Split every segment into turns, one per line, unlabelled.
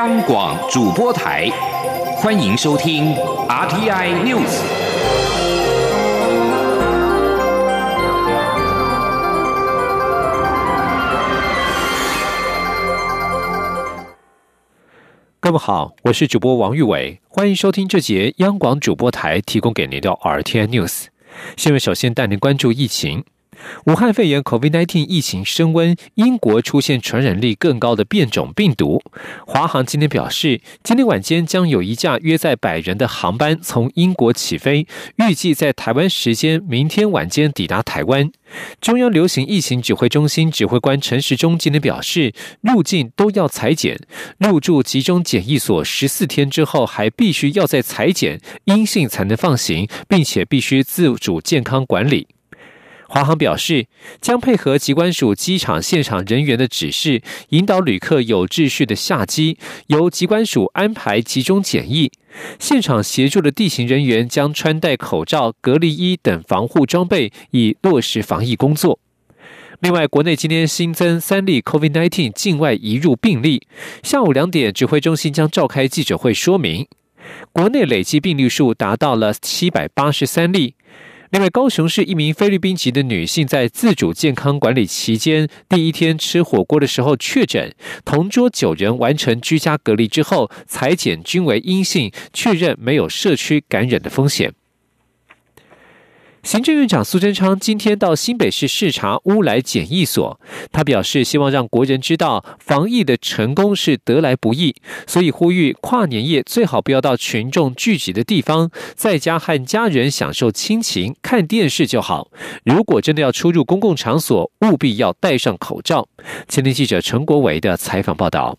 央广主播台，欢迎收听 RTI News。
各位好，我是主播王玉伟，欢迎收听这节央广主播台提供给您的 RTI News。新闻首先带您关注疫情。武汉肺炎 （COVID-19） 疫情升温，英国出现传染力更高的变种病毒。华航今天表示，今天晚间将有一架约在百人的航班从英国起飞，预计在台湾时间明天晚间抵达台湾。中央流行疫情指挥中心指挥官陈时中今天表示，入境都要裁剪，入住集中检疫所十四天之后，还必须要在裁剪阴性才能放行，并且必须自主健康管理。华航表示，将配合机关署机场现场人员的指示，引导旅客有秩序的下机，由机关署安排集中检疫。现场协助的地勤人员将穿戴口罩、隔离衣等防护装备，以落实防疫工作。另外，国内今天新增三例 COVID-19 境外移入病例。下午两点，指挥中心将召开记者会说明，国内累计病例数达到了七百八十三例。另外，高雄市一名菲律宾籍的女性在自主健康管理期间，第一天吃火锅的时候确诊，同桌九人完成居家隔离之后，裁剪均为阴性，确认没有社区感染的风险。行政院长苏贞昌今天到新北市视察乌来检疫所，他表示希望让国人知道防疫的成功是得来不易，所以呼吁跨年夜最好不要到群众聚集的地方，在家和家人享受亲情、看电视就好。如果真的要出入公共场所，务必要戴上口罩。前天记者陈国伟的采访报道。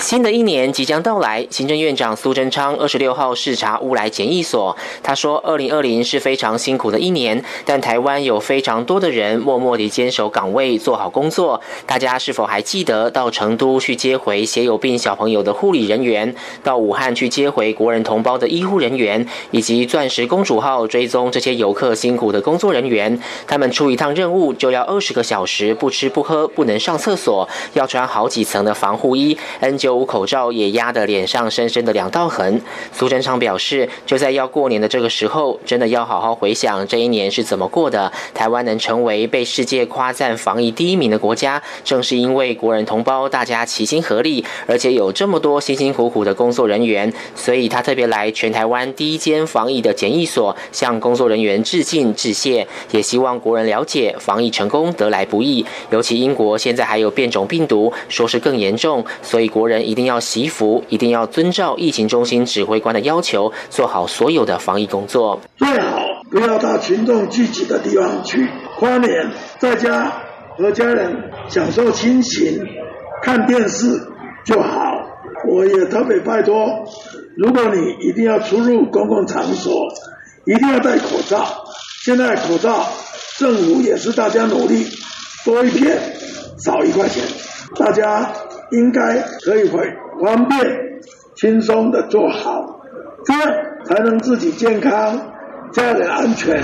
新的一年即将到来，行政院长苏贞昌二十六号视察乌来检疫所。他说，二零二零是非常辛苦的一年，但台湾有非常多的人默默地坚守岗位，做好工作。大家是否还记得到成都去接回血有病小朋友的护理人员，到武汉去接回国人同胞的医护人员，以及钻石公主号追踪这些游客辛苦的工作人员？他们出一趟任务就要二十个小时，不吃不喝，不能上厕所，要穿好几层的防护衣。N 就无口罩，也压得脸上深深的两道痕。苏贞昌表示，就在要过年的这个时候，真的要好好回想这一年是怎么过的。台湾能成为被世界夸赞防疫第一名的国家，正是因为国人同胞大家齐心合力，而且有这么多辛辛苦苦的工作人员。所以他特别来全台湾第一间防疫的检疫所，向工作人员致敬致谢，也希望国人了解防疫成功得来不易，尤其英国现在还有变种病毒，说是更严重，所以国人……人一定要惜福，一定要遵照疫情中心指挥官的要求，做好所有的防疫工作。
最好不要到群众聚集的地方去，跨年在家和家人享受亲情、看电视就好。我也特别拜托，如果你一定要出入公共场所，一定要戴口罩。现在口罩政府也是大家努力，多一片少一块钱，大家。应该可以会方便、轻松的做好，这样才能自己健康、家人安全、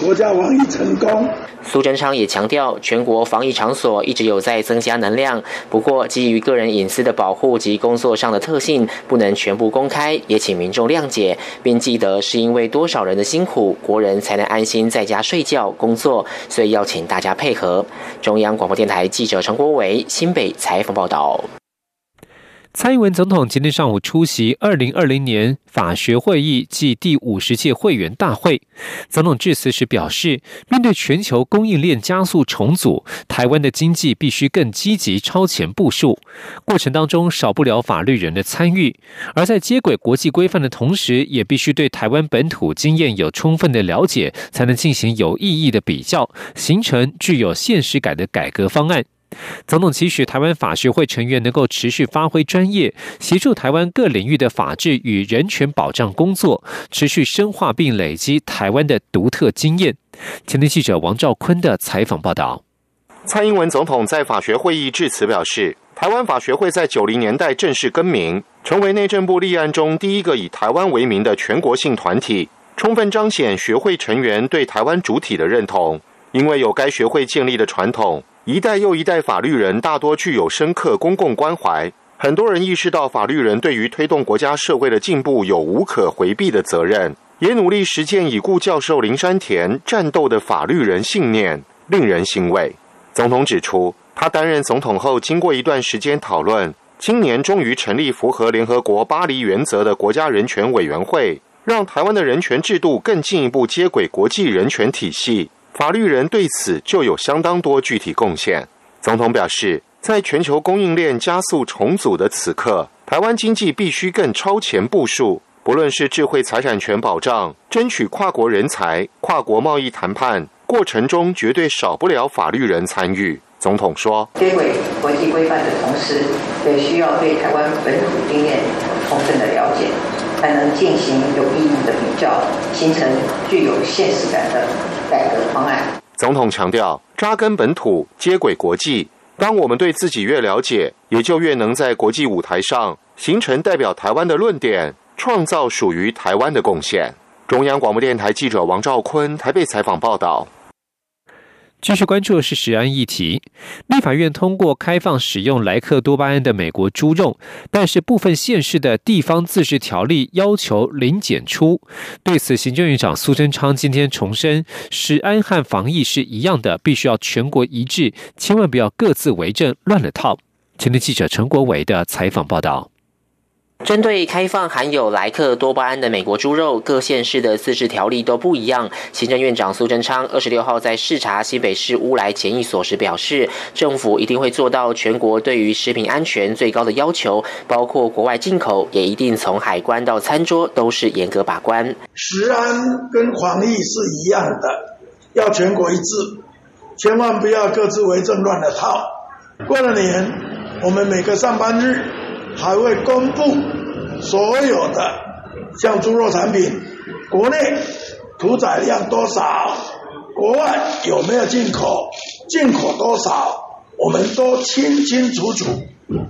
国家防疫成功。
苏贞昌也强调，全国防疫场所一直有在增加能量，不过基于个人隐私的保护及工作上的特性，不能全部公开，也请民众谅解，并记得是因为多少人的辛苦，国人才能安心在家睡觉、工作，所以要请大家配合。中央广播电台记者陈国伟新北采访报道。
蔡英文总统今天上午出席二零二零年法学会议暨第五十届会员大会。总统致辞时表示，面对全球供应链加速重组，台湾的经济必须更积极超前部署。过程当中少不了法律人的参与，而在接轨国际规范的同时，也必须对台湾本土经验有充分的了解，才能进行有意义的比较，形成具有现实感的改革方案。总统期许台湾法学会成员能够持续发挥专业，协助台湾各领域的法治与人权保障工作，持续深化并累积台湾的独特经验。前天记者王兆坤的采访报道。
蔡英文总统在法学会议致辞表示，台湾法学会在九零年代正式更名，成为内政部立案中第一个以台湾为名的全国性团体，充分彰显学会成员对台湾主体的认同。因为有该学会建立的传统。一代又一代法律人大多具有深刻公共关怀，很多人意识到法律人对于推动国家社会的进步有无可回避的责任，也努力实践已故教授林山田战斗的法律人信念，令人欣慰。总统指出，他担任总统后，经过一段时间讨论，今年终于成立符合联合国巴黎原则的国家人权委员会，让台湾的人权制度更进一步接轨国际人权体系。法律人对此就有相当多具体贡献。总统表示。在全球供应链加速重组的此刻，台湾经济必须更超前部署。不论是智慧财产权保障、争取跨国人才、跨国贸易谈判过程中，绝对少不了法律人参与。总统说：“接轨国际规范的同时，也需要对台湾本土经验充分的了解，才能进行有意义的比较，形成具有现实感的改革方案。”总统强调：扎根本土，接轨国际。当我们对自己越了解，也就越能在国际舞台上形成代表台湾的论点，创造属于台湾的贡献。中央广播电台记者王兆坤台北采访报道。
继续关注的是食安议题。立法院通过开放使用莱克多巴胺的美国猪肉，但是部分县市的地方自治条例要求零检出。对此，行政院长苏贞昌今天重申，食安和防疫是一样的，必须要全国一致，千万不要各自为政，乱了套。前天记者陈国伟的采访报道。
针对开放含有莱克多巴胺的美国猪肉，各县市的自治条例都不一样。行政院长苏贞昌二十六号在视察新北市乌来检疫所时表示，政府一定会做到全国对于食品安全最高的要求，包括国外进口，也一定从海关到餐桌都是严格把关。
食安跟防疫是一样的，要全国一致，千万不要各自为政乱了套。过了年，我们每个上班日。还会公布所有的像猪肉产品，国内屠宰量多少，国外有没有进口，进口多少，我们都清清楚楚。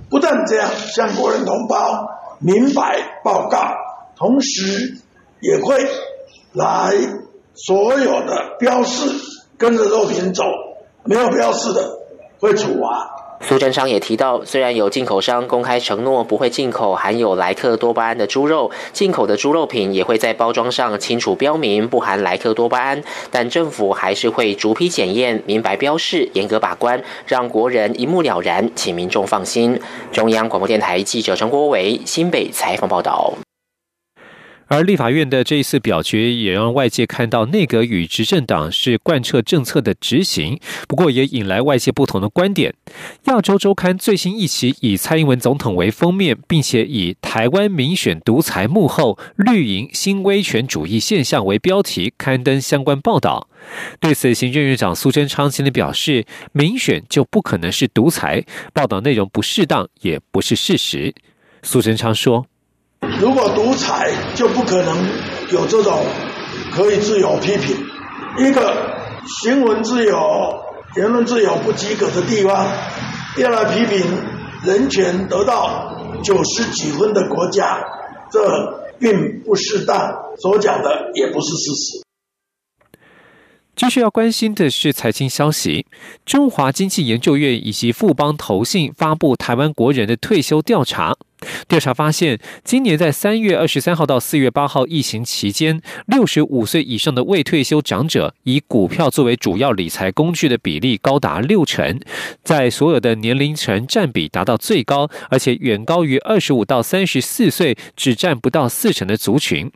不但这样向国人同胞明白报告，同时也会来所有的标示跟着肉品走，没有标示的会处罚。
苏贞昌也提到，虽然有进口商公开承诺不会进口含有莱克多巴胺的猪肉，进口的猪肉品也会在包装上清楚标明不含莱克多巴胺，但政府还是会逐批检验、明白标示、严格把关，让国人一目了然，请民众放心。中央广播电台记者陈国伟新北采访报道。
而立法院的这一次表决，也让外界看到内阁与执政党是贯彻政策的执行。不过，也引来外界不同的观点。亚洲周刊最新一期以蔡英文总统为封面，并且以“台湾民选独裁幕后绿营新威权主义现象”为标题刊登相关报道。对此，行政院长苏贞昌心里表示：“民选就不可能是独裁，报道内容不适当，也不是事实。”苏贞昌说。
如果独裁，就不可能有这种可以自由批评。一个新闻自由、言论自由不及格的地方，要来批评人权得到九十几分的国家，这并不适当，所讲的也不是事实。
继续要关心的是财经消息，中华经济研究院以及富邦投信发布台湾国人的退休调查。调查发现，今年在三月二十三号到四月八号疫情期间，六十五岁以上的未退休长者以股票作为主要理财工具的比例高达六成，在所有的年龄层占比达到最高，而且远高于二十五到三十四岁只占不到四成的族群。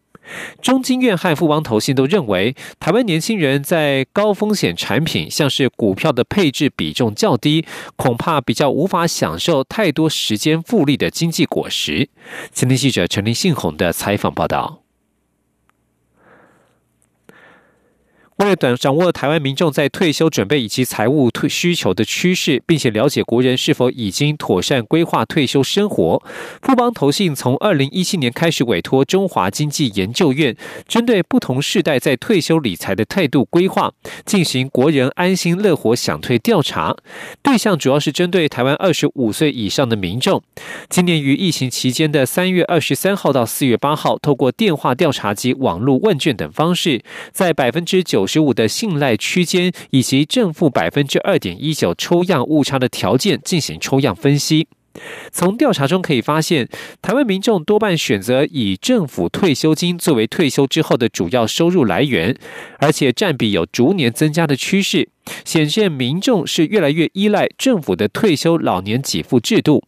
中金院汉富邦投信都认为，台湾年轻人在高风险产品，像是股票的配置比重较低，恐怕比较无法享受太多时间复利的经济果实。前天记者陈林信宏的采访报道。为了短掌握台湾民众在退休准备以及财务退需求的趋势，并且了解国人是否已经妥善规划退休生活，富邦投信从二零一七年开始委托中华经济研究院，针对不同世代在退休理财的态度规划，进行国人安心乐活想退调查。对象主要是针对台湾二十五岁以上的民众。今年于疫情期间的三月二十三号到四月八号，透过电话调查及网络问卷等方式，在百分之九。十十五的信赖区间以及正负百分之二点一九抽样误差的条件进行抽样分析。从调查中可以发现，台湾民众多半选择以政府退休金作为退休之后的主要收入来源，而且占比有逐年增加的趋势，显现民众是越来越依赖政府的退休老年给付制度。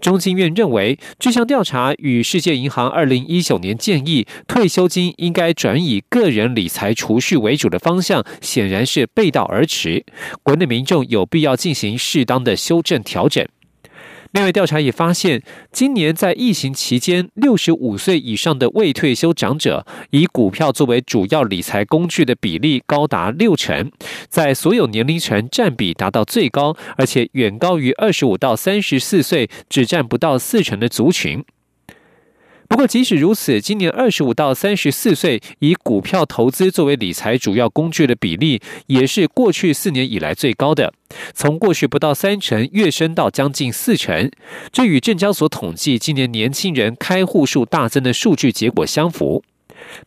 中经院认为，这项调查与世界银行二零一九年建议退休金应该转以个人理财储蓄为主的方向，显然是背道而驰。国内民众有必要进行适当的修正调整。另外，调查也发现，今年在疫情期间，六十五岁以上的未退休长者以股票作为主要理财工具的比例高达六成，在所有年龄层占比达到最高，而且远高于二十五到三十四岁只占不到四成的族群。不过，即使如此，今年二十五到三十四岁以股票投资作为理财主要工具的比例，也是过去四年以来最高的，从过去不到三成跃升到将近四成。这与证交所统计今年年轻人开户数大增的数据结果相符。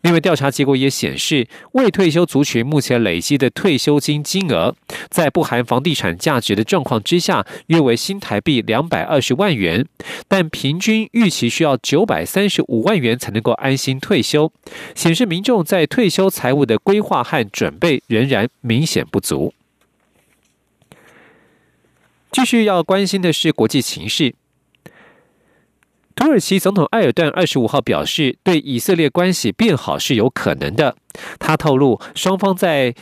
另外，调查结果也显示，未退休族群目前累积的退休金金额，在不含房地产价值的状况之下，约为新台币两百二十万元，但平均预期需要九百三十五万元才能够安心退休，显示民众在退休财务的规划和准备仍然明显不足。继续要关心的是国际形势。土耳其总统埃尔段二十五号表示，对以色列关系变好是有可能的。他透露，双方在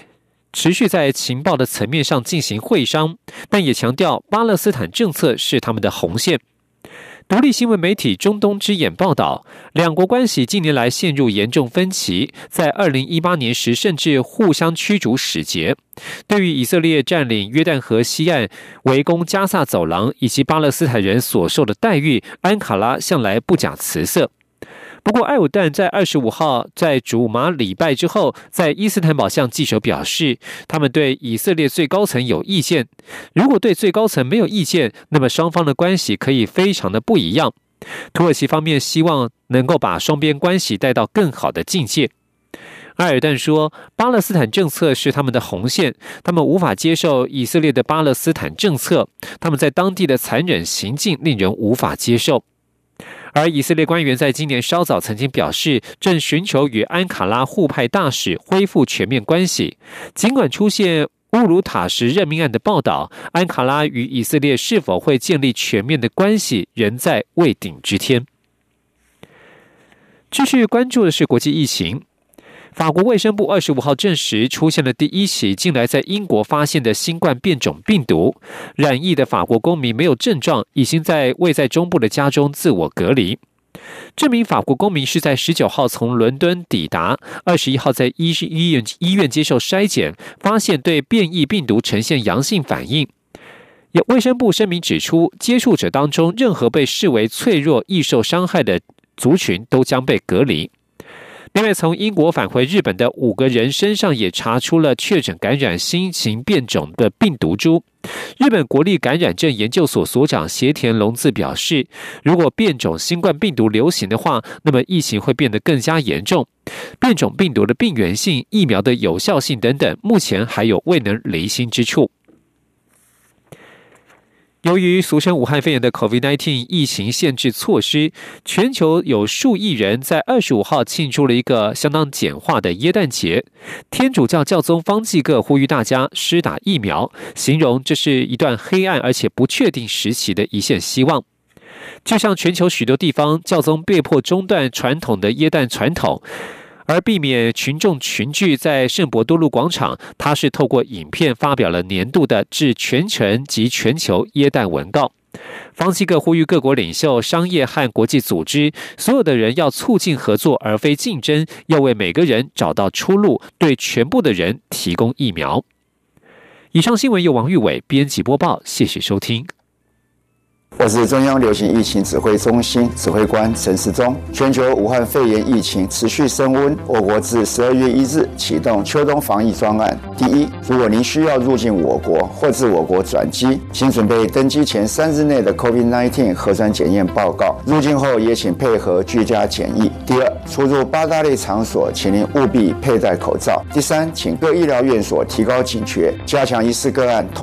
持续在情报的层面上进行会商，但也强调巴勒斯坦政策是他们的红线。独立新闻媒体中东之眼报道，两国关系近年来陷入严重分歧，在二零一八年时甚至互相驱逐使节。对于以色列占领约旦河西岸、围攻加萨走廊以及巴勒斯坦人所受的待遇，安卡拉向来不假辞色。不过，艾尔旦在二十五号在主马礼拜之后，在伊斯坦堡向记者表示，他们对以色列最高层有意见。如果对最高层没有意见，那么双方的关系可以非常的不一样。土耳其方面希望能够把双边关系带到更好的境界。埃尔旦说，巴勒斯坦政策是他们的红线，他们无法接受以色列的巴勒斯坦政策，他们在当地的残忍行径令人无法接受。而以色列官员在今年稍早曾经表示，正寻求与安卡拉互派大使恢复全面关系。尽管出现乌鲁塔什任命案的报道，安卡拉与以色列是否会建立全面的关系，仍在未定之天。继续关注的是国际疫情。法国卫生部二十五号证实，出现了第一起近来在英国发现的新冠变种病毒。染疫的法国公民没有症状，已经在位在中部的家中自我隔离。这名法国公民是在十九号从伦敦抵达，二十一号在医医院医院接受筛检，发现对变异病毒呈现阳性反应。有卫生部声明指出，接触者当中任何被视为脆弱、易受伤害的族群都将被隔离。另外，从英国返回日本的五个人身上也查出了确诊感染新型变种的病毒株。日本国立感染症研究所所长斜田隆次表示，如果变种新冠病毒流行的话，那么疫情会变得更加严重。变种病毒的病原性、疫苗的有效性等等，目前还有未能离心之处。由于俗称武汉肺炎的 COVID-19 疫情限制措施，全球有数亿人在二十五号庆祝了一个相当简化的耶诞节。天主教教宗方济各呼吁大家施打疫苗，形容这是一段黑暗而且不确定时期的一线希望。就像全球许多地方，教宗被迫中断传统的耶诞传统。而避免群众群聚在圣伯多禄广场，他是透过影片发表了年度的致全城及全球耶诞文告。方济各呼吁各国领袖、商业和国际组织，所有的人要促进合作而非竞争，要为每个人找到出路，对全部的人提供疫苗。以上新闻由王玉伟编辑播报，谢谢收听。
我是中央流行疫情指挥中心指挥官陈时中。全球武汉肺炎疫情持续升温，我国自十二月一日启动秋冬防疫专案。第一，如果您需要入境我国或自我国转机，请准备登机前三日内的 COVID-19 核酸检验报告。入境后也请配合居家检疫。第二，出入八大类场所，请您务必佩戴口罩。第三，请各医疗院所提高警觉，加强疑似个案